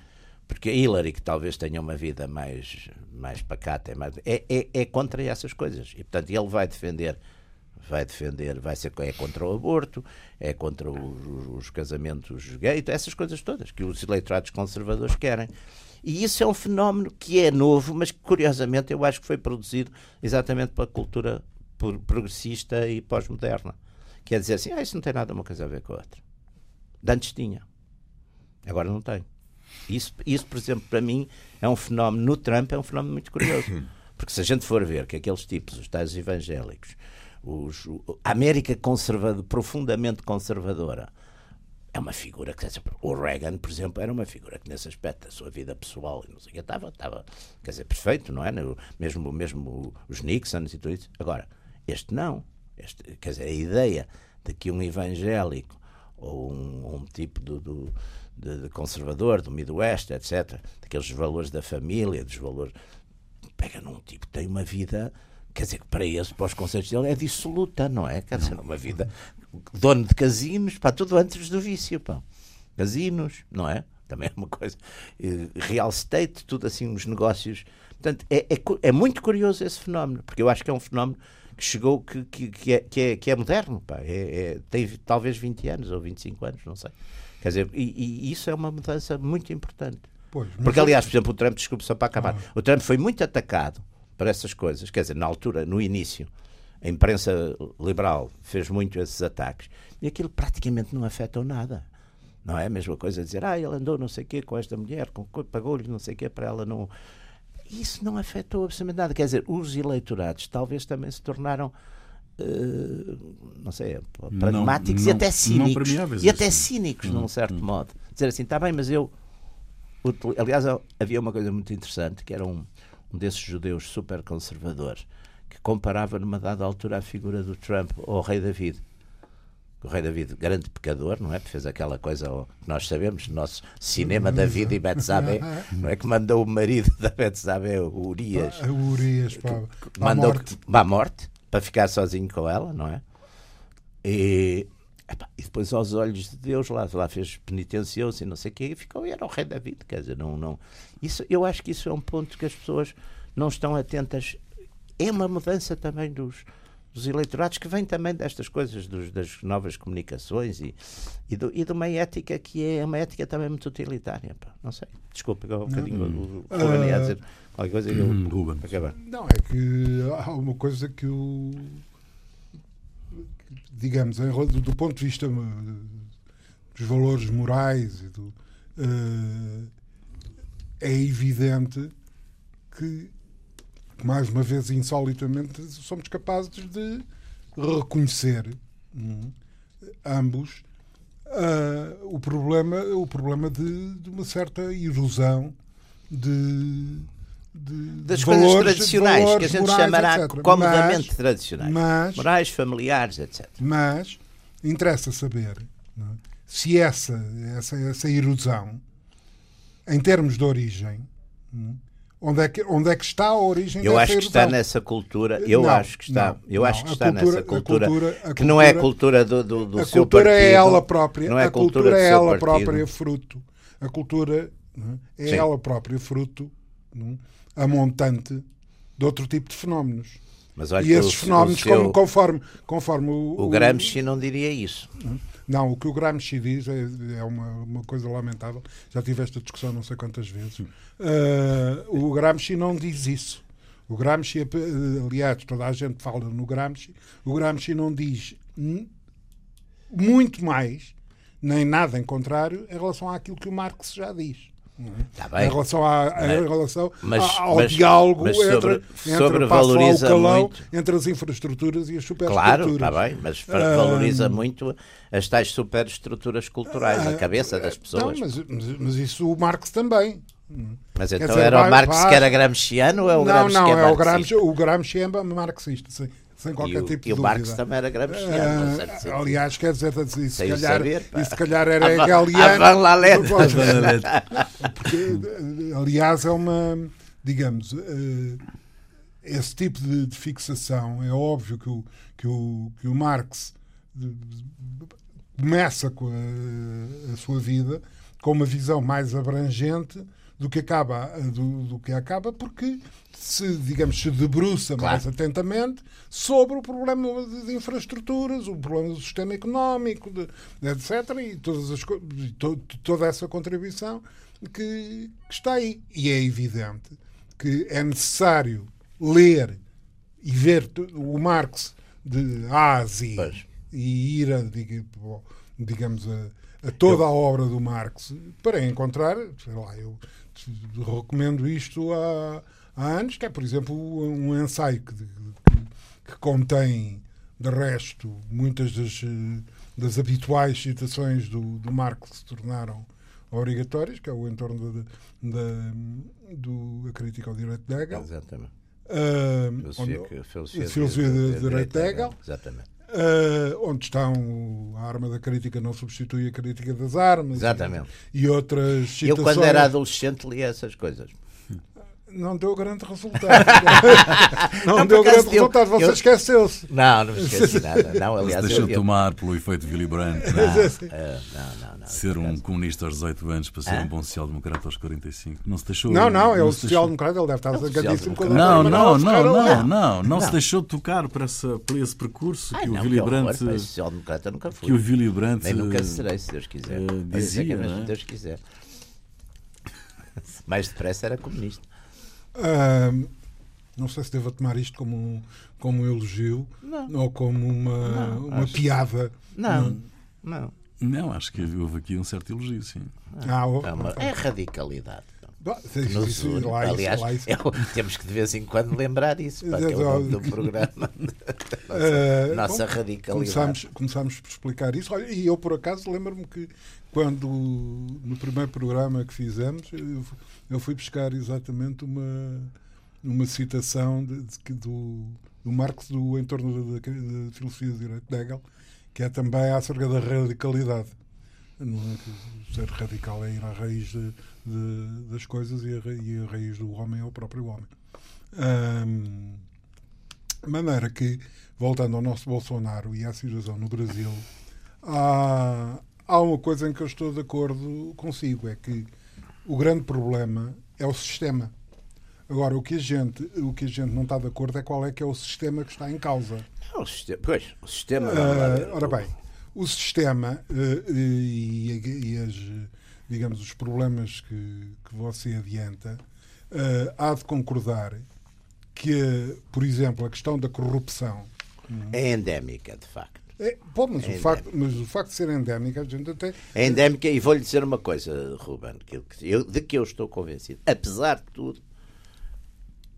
Porque a Hillary, que talvez tenha uma vida mais, mais pacata, é, mais, é, é, é contra essas coisas. E, portanto, ele vai defender vai defender, vai ser é contra o aborto, é contra os, os casamentos gays, essas coisas todas que os eleitorados conservadores querem. E isso é um fenómeno que é novo, mas que curiosamente eu acho que foi produzido exatamente pela cultura progressista e pós-moderna. Quer dizer assim, ah, isso não tem nada uma coisa a ver com a outra. Dantes tinha. Agora não tem. Isso, isso, por exemplo, para mim é um fenómeno, no Trump é um fenómeno muito curioso. Porque se a gente for ver que aqueles tipos, os tais evangélicos, os, a América conservador, profundamente conservadora, é uma figura que o Reagan, por exemplo, era uma figura que nesse aspecto da sua vida pessoal não sei estava, estava, quer dizer, perfeito, não é? Mesmo, mesmo os Nixons e tudo isso. Agora, este não. Este, quer dizer, a ideia de que um evangélico ou um, um tipo do, do de, de, conservador do Midwest, etc., daqueles valores da família, dos valores. Pega num tipo que tem uma vida quer dizer, para esse, para os conceitos dele, é dissoluta, não é? Quer dizer, uma vida dono de casinos, para tudo antes do vício, pá. Casinos, não é? Também é uma coisa. Real estate, tudo assim, uns negócios. Portanto, é, é, é, muito curioso esse fenómeno, porque eu acho que é um fenómeno que chegou, que, que, que, é, que, é, que é moderno, pá. É, é, tem talvez 20 anos ou 25 anos, não sei. Quer dizer, e, e isso é uma mudança muito importante. Pois, porque, aliás, por exemplo, o Trump, desculpe só para acabar, ah. o Trump foi muito atacado para essas coisas. Quer dizer, na altura, no início, a imprensa liberal fez muito esses ataques e aquilo praticamente não afetou nada. Não é a mesma coisa dizer, ah, ele andou não sei o quê com esta mulher, pagou-lhe não sei o quê para ela não. Isso não afetou absolutamente nada. Quer dizer, os eleitorados talvez também se tornaram. Uh, não sei, pragmáticos não, não, e até cínicos. e até cínicos, hum, num certo hum. modo. Dizer assim, está bem, mas eu. Aliás, havia uma coisa muito interessante que era um, um desses judeus super conservadores, que comparava numa dada altura a figura do Trump ao rei David. O rei David, grande pecador, não é? Fez aquela coisa que nós sabemos, nosso cinema David e Betsabe, não é? Que mandou o marido da Betsabe, o Urias, o Urias para, mandou a morte. para a morte, para ficar sozinho com ela, não é? E, e depois aos olhos de Deus lá, lá fez penitenciou-se e não sei o quê, e ficou, e era o rei David, quer dizer, não, não, isso, eu acho que isso é um ponto que as pessoas não estão atentas. É uma mudança também dos, dos eleitorados que vem também destas coisas, dos, das novas comunicações e, e, do, e de uma ética que é uma ética também muito utilitária. Pá. Não sei, desculpa, um bocadinho o, o, Ruben ia dizer qualquer coisa e eu hum, Ruben. acabar. Não, é que há uma coisa que o digamos, do ponto de vista dos valores morais e do, uh, é evidente que, mais uma vez, insolitamente, somos capazes de reconhecer hum, ambos uh, o problema, o problema de, de uma certa erosão de, de, das de coisas valores, tradicionais, valores, que a gente morais, chamará etc. comodamente mas, tradicionais. Mas, morais, familiares, etc. Mas interessa saber é? se essa, essa, essa erosão em termos de origem, hum, onde é que, onde é que está a origem Eu acho que está nessa cultura, eu não, acho que está, não, eu não, acho que está cultura, nessa cultura, cultura que cultura, não é a cultura do, do, do a seu cultura partido. é ela própria, não é a cultura, cultura é ela própria fruto. A cultura é, é ela própria fruto, a montante de outro tipo de fenómenos. e esses o, fenómenos, o seu... conforme, conforme o, o Gramsci não diria isso. Não, o que o Gramsci diz é, é uma, uma coisa lamentável. Já tive esta discussão não sei quantas vezes. Uh, o Gramsci não diz isso. O Gramsci, eh, aliás, toda a gente fala no Gramsci, o Gramsci não diz muito mais, nem nada em contrário, em relação àquilo que o Marx já diz. Tá bem. Em relação, mas, em relação mas, ao mas, diálogo mas sobre, entre, sobre entre, valoriza calão, muito. entre as infraestruturas e as superestruturas. Claro, está bem, mas valoriza muito as tais superestruturas culturais, a cabeça das pessoas. Não, mas, mas, isso o Marx também. Mas então dizer, era o Marx vai, que era gramsciano ou é o Gramsci não, não, que é, é o Gramsci, o Gramsci é marxista, sim sem qualquer e o, tipo de E o. Marx também era gramsciano. Uh, aliás, quer dizer, e se, calhar, saber, e se calhar era hegeliano. lá Porque, aliás, é uma, digamos, uh, esse tipo de, de, fixação, é óbvio que o, que o, que o Marx começa com a, a, sua vida com uma visão mais abrangente do que acaba, do, do que acaba porque se, digamos, se debruça claro. mais atentamente sobre o problema de infraestruturas, o problema do sistema económico, de, etc. E todas as, to, toda essa contribuição que, que está aí. E é evidente que é necessário ler e ver o Marx de A a Z e ir a, digamos, a, a toda a obra do Marx para encontrar, sei lá, eu recomendo isto há, há anos, que é, por exemplo, um ensaio que, que, que contém, de resto, muitas das, das habituais citações do, do Marx que se tornaram obrigatórias, que é o entorno da, da, do, crítica ao direito de Hegel. Exatamente. Uh, filosofia, onde, filosofia, filosofia de, de, direito de Hegel. Exatamente. Uh, onde estão a arma da crítica não substitui a crítica das armas. Exatamente. E, e outras citações. Eu, quando era adolescente, lia essas coisas não deu grande resultado. não, não deu grande eu, resultado, você eu... esqueceu-se. Não, não me esqueci nada. Não, aliás, deixou eu... tomar pelo efeito Willy Brandt. Não, uh, não, não, não, Ser um comunista aos 18 anos para ser ah? um bom social-democrata aos 45. Não se deixou. Não, não, é o social-democrata, ele deve estar zangadíssimo com Não, não, não, não, não, não, se deixou tocar por, essa, por esse percurso que o Willy Brandt. Social-democrata nunca fui. Que o Willy Brandt. Nem nunca serei, se Deus quiser. Dizia, se Deus quiser. Mais depressa era comunista. Uh, não sei se devo tomar isto como um, como um elogio não. ou como uma, não, uma acho... piada. Não, não. Não, acho que houve aqui um certo elogio, sim. Ah, oh, é, uma, é radicalidade. Isso, isso, lá, Aliás, lá. Eu, temos que de vez em quando lembrar isso, para que é o nome do programa. Nossa, uh, nossa bom, radicalidade. Começámos, começámos por explicar isso. Olha, e eu, por acaso, lembro-me que quando, no primeiro programa que fizemos, eu, eu fui buscar exatamente uma, uma citação de, de, do, do Marx do entorno da, da filosofia do direito de Hegel, que é também acerca da radicalidade. É ser radical é ir à raiz de, de, das coisas e a, e a, raiz do homem é o próprio homem. Um, maneira que, voltando ao nosso Bolsonaro e à situação no Brasil, há, há uma coisa em que eu estou de acordo consigo, é que o grande problema é o sistema. Agora, o que a gente, o que a gente não está de acordo é qual é que é o sistema que está em causa. Não, o sistema, pois, o sistema. Uh, ora bem, o sistema uh, e, e, as, digamos, os problemas que, que você adianta, uh, há de concordar que, por exemplo, a questão da corrupção é endémica, de facto. É, pô, mas, é o facto, mas o facto de ser endémica, a gente até. É endémica, e vou-lhe dizer uma coisa, Ruben, que eu, de que eu estou convencido. Apesar de tudo,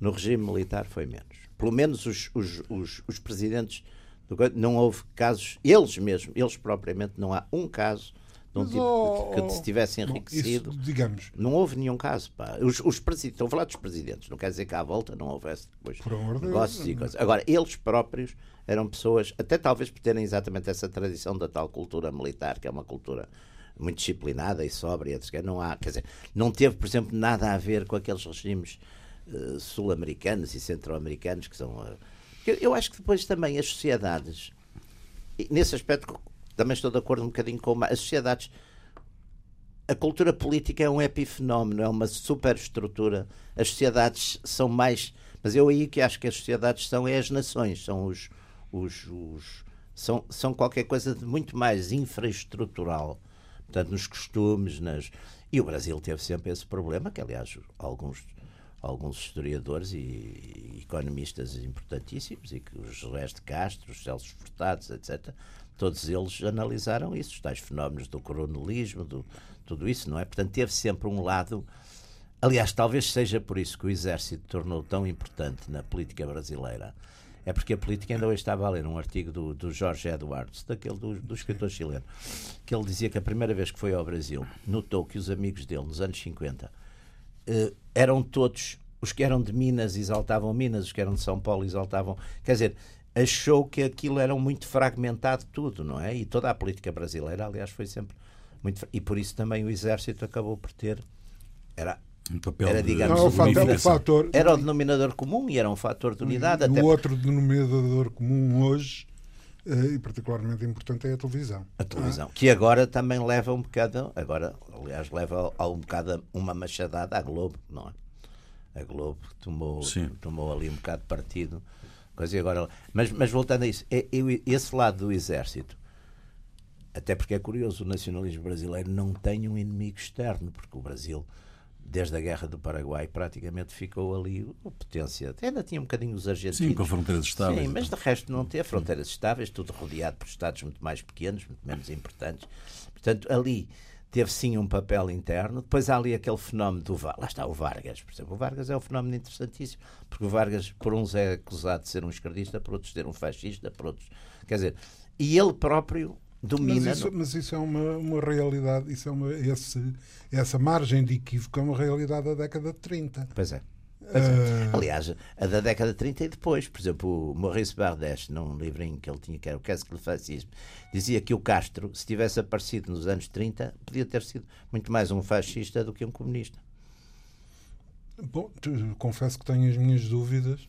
no regime militar foi menos. Pelo menos os, os, os, os presidentes. Não houve casos, eles mesmos, eles propriamente, não há um caso de um tipo oh, que, se tivesse enriquecido. Bom, isso, digamos. Não houve nenhum caso. Pá. Os, os presidentes, estão a falar dos presidentes, não quer dizer que à volta não houvesse depois negócios e coisas. Agora, eles próprios eram pessoas, até talvez por terem exatamente essa tradição da tal cultura militar, que é uma cultura muito disciplinada e sóbria, não há, quer dizer, não teve, por exemplo, nada a ver com aqueles regimes uh, sul-americanos e centro-americanos que são. Uh, eu acho que depois também as sociedades, nesse aspecto também estou de acordo um bocadinho com as sociedades. A cultura política é um epifenómeno, é uma superestrutura. As sociedades são mais. Mas eu aí que acho que as sociedades são é as nações, são os, os, os, são, são qualquer coisa de muito mais infraestrutural, portanto, nos costumes, nas... e o Brasil teve sempre esse problema, que aliás alguns, alguns historiadores e, economistas importantíssimos, e que os José de Castro, os Celso Furtados, etc., todos eles analisaram isso, os tais fenómenos do coronelismo, do, tudo isso, não é? Portanto, teve sempre um lado. Aliás, talvez seja por isso que o Exército tornou tão importante na política brasileira é porque a política ainda hoje estava a ler um artigo do, do Jorge Edwards, daquele do, do escritor chileno, que ele dizia que a primeira vez que foi ao Brasil notou que os amigos dele, nos anos 50, eh, eram todos. Os que eram de Minas exaltavam Minas, os que eram de São Paulo exaltavam. Quer dizer, achou que aquilo era muito fragmentado tudo, não é? E toda a política brasileira, aliás, foi sempre muito. E por isso também o Exército acabou por ter. Era Um papel era, digamos, não, o fator, o fator, era o denominador comum e era um fator de unidade. O outro denominador comum hoje e particularmente importante é a televisão. A televisão, ah. que agora também leva um bocado, agora, aliás, leva a um bocado uma machadada à Globo, não é? A Globo tomou, tomou ali um bocado de partido. Coisa agora, mas, mas voltando a isso, é, é, esse lado do exército, até porque é curioso, o nacionalismo brasileiro não tem um inimigo externo, porque o Brasil desde a Guerra do Paraguai, praticamente ficou ali a potência. Ainda tinha um bocadinho os argentinos. Sim, com fronteiras estáveis. Sim, mas de resto não ter fronteiras estáveis, tudo rodeado por Estados muito mais pequenos, muito menos importantes. Portanto, ali teve sim um papel interno. Depois há ali aquele fenómeno do Lá está o Vargas, por exemplo. O Vargas é um fenómeno interessantíssimo, porque o Vargas, por uns, é acusado de ser um esquerdista, por outros, de ser um fascista, por outros. Quer dizer, e ele próprio domina. Mas isso, mas isso é uma, uma realidade, isso é uma, esse, essa margem de equívoco é uma realidade da década de 30. Pois é. Pois é. Uh... Aliás, a da década de 30 e depois, por exemplo, o Maurice Bardes, num livrinho que ele tinha, que era o Caso do Fascismo, dizia que o Castro, se tivesse aparecido nos anos 30, podia ter sido muito mais um fascista do que um comunista. Bom, confesso que tenho as minhas dúvidas.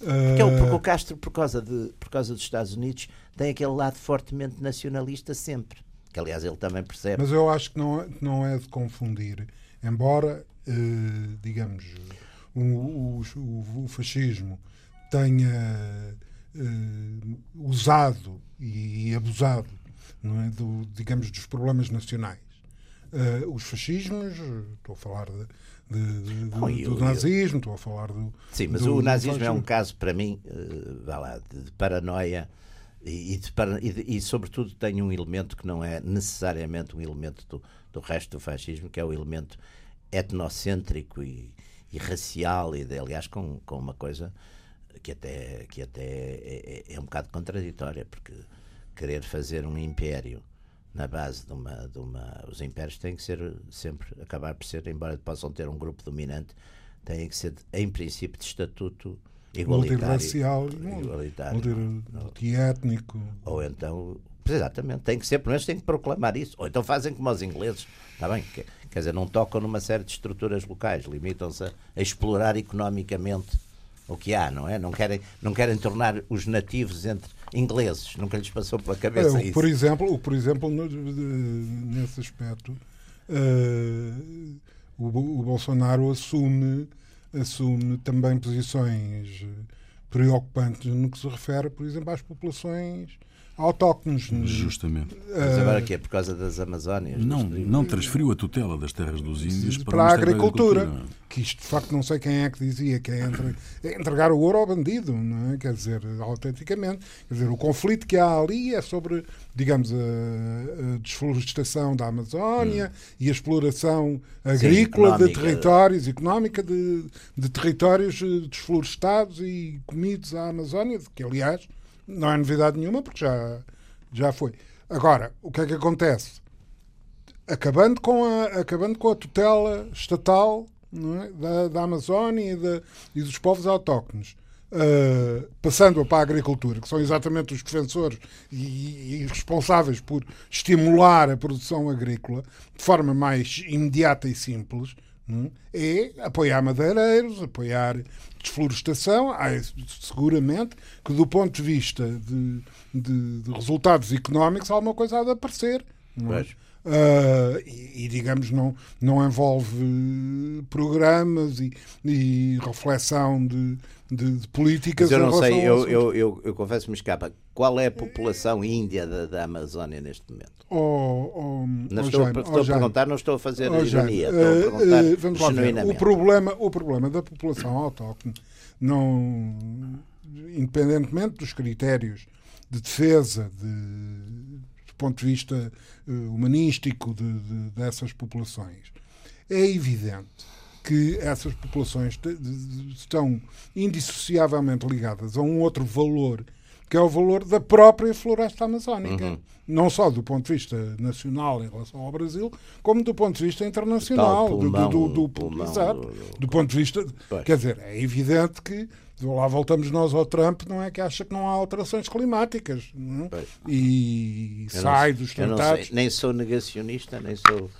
Porque, uh... porque o Castro, por causa, de, por causa dos Estados Unidos, tem aquele lado fortemente nacionalista sempre. Que, aliás, ele também percebe. Mas eu acho que não, é, não é de confundir. Embora, uh, digamos, o, o, o, fascismo tenha uh, usado e abusado é, do, digamos, dos problemas nacionais. Uh, os fascismos, estou a falar de, de, de, do, eu, do, nazismo, eu... estou a falar do. Sim, mas o nazismo é um caso, para mim, uh, vá lá, de paranoia e, e, e, e, sobretudo, tem um elemento que não é necessariamente um elemento do, do resto do fascismo, que é o elemento etnocêntrico e, e racial, e de, aliás, com, com uma coisa que até, que até é, é, é um bocado contraditória, porque querer fazer um império na base de uma, de uma. Os impérios têm que ser sempre, acabar por ser, embora possam ter um grupo dominante, têm que ser, em princípio, de estatuto igualitário. Multirracial, igualitário, multiétnico. Ou então, exatamente, tem que ser, pelo menos tem que proclamar isso. Ou então fazem como os ingleses, está bem? Quer dizer, não tocam numa série de estruturas locais, limitam-se a, a explorar economicamente o que há, não é? Não querem, não querem tornar os nativos entre ingleses, nunca lhes passou pela cabeça é, isso. Por exemplo, por exemplo nesse aspecto, uh, o, o Bolsonaro assume assume também posições preocupantes no que se refere, por exemplo, às populações autóctonos. Justamente. Mas agora que é por causa das Amazónias? Não, não transferiu a tutela das terras dos índios para, para a agricultura. agricultura. Que isto, de facto, não sei quem é que dizia que é, entre, é entregar o ouro ao bandido, não é? Quer dizer, autenticamente. Quer dizer, o conflito que há ali é sobre, digamos, a, a desflorestação da Amazónia hum. e a exploração agrícola Sim, de territórios, económica de, de territórios eh, desflorestados e comidos à Amazónia, que, aliás, não é novidade nenhuma, porque já, já foi. Agora, o que é que acontece? Acabando com a, acabando com a tutela estatal é? da, da Amazónia e, e dos povos autóctonos, uh, passando-a para a agricultura, que são exatamente os defensores e, e, responsáveis por estimular a produção agrícola de forma mais imediata e simples, é? é apoiar madeireiros, apoiar desflorestação, há, seguramente que do ponto de vista de, de, de resultados económicos alguma coisa há de aparecer. Uh, e, e, digamos não não envolve programas e, e reflexão de, de, de, políticas. Mas eu não sei, eu, eu, eu, eu confesso-me escapa. Qual é a população índia da, da Amazónia neste momento? Oh, oh, não oh, estou, Jaime, estou a perguntar, não estou a fazer oh, ironia, perguntar uh, vamos lá ver. O problema, o problema da população autóctone, não, independentemente dos critérios de defesa de ponto de vista uh, humanístico de, de, dessas populações. É evidente que essas populações estão indissociavelmente ligadas a um outro valor, que é o valor da própria floresta amazónica. Uhum. Não só do ponto de vista nacional em relação ao Brasil, como do ponto de vista internacional. Pulmão, do, do, do, pulmão, exato, do, ponto de vista. Pois. Quer dizer, é evidente que lá voltamos nós ao Trump, não é que acha que não há alterações climáticas não? É? e eu sai não, dos tratados. nem sou negacionista, nem sou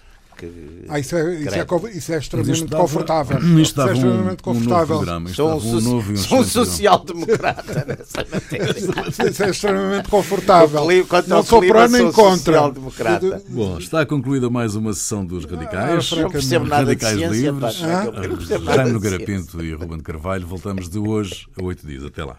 que. Ah, isso é, isso é, isso é extremamente dava, confortável. Isto é extremamente um, confortável. Um programa, sou um, um, novo sou um social-democrata nessa matéria. isso é extremamente confortável. Não sou pró nem contra. Bom, está concluída mais uma sessão dos Radicais. Ah, não percebo nada Radicais de ciência, Livres. Pá, Jaime Nogueira Pinto e Ruben Carvalho. Voltamos de hoje a oito dias. Até lá.